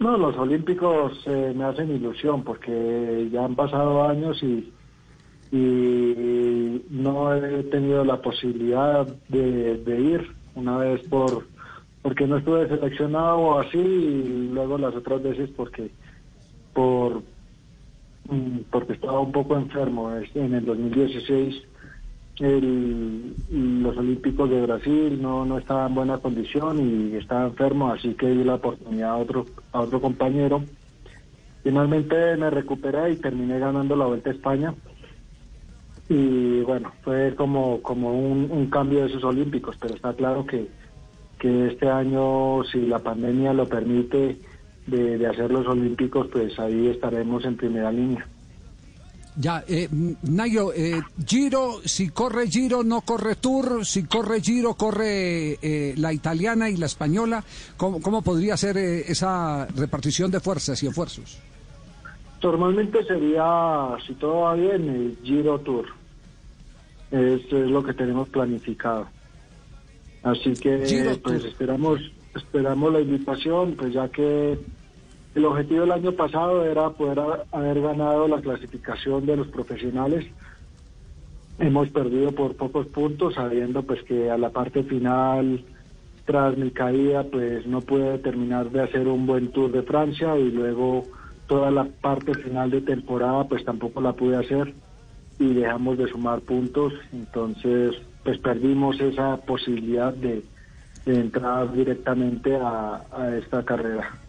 No, los Olímpicos eh, me hacen ilusión porque ya han pasado años y, y no he tenido la posibilidad de, ir una vez por porque no estuve seleccionado o así y luego las otras veces porque por mm, porque estaba un poco enfermo. En el 2016 el, los Olímpicos de Brasil no, no estaba en buena condición y estaba enfermo, así que di la oportunidad a otro, a otro compañero. Finalmente me recuperé y terminé ganando la Vuelta a España. Y bueno, fue como, como un, cambio de esos Olímpicos, pero está claro que, que este año, si la pandemia lo permite, de, de hacer los Olímpicos, pues ahí estaremos en primera línea. Ya, eh, Nayo, eh, Giro, si corre Giro, no corre Tour, si corre Giro, corre eh, la italiana y la española. ¿Cómo, cómo podría ser eh, esa repartición de fuerzas y esfuerzos? Normalmente sería, si todo va bien, el Giro Tour. Eso es lo que tenemos planificado. Así que, pues esperamos, esperamos la invitación, pues ya que el objetivo del año pasado era poder haber ganado la clasificación de los profesionales. Hemos perdido por pocos puntos, sabiendo pues que a la parte final, tras mi caída, pues no pude terminar de hacer un buen Tour de Francia y luego toda la parte final de temporada pues tampoco la pude hacer y dejamos de sumar puntos, entonces pues perdimos esa posibilidad de, entrar directamente a esta carrera.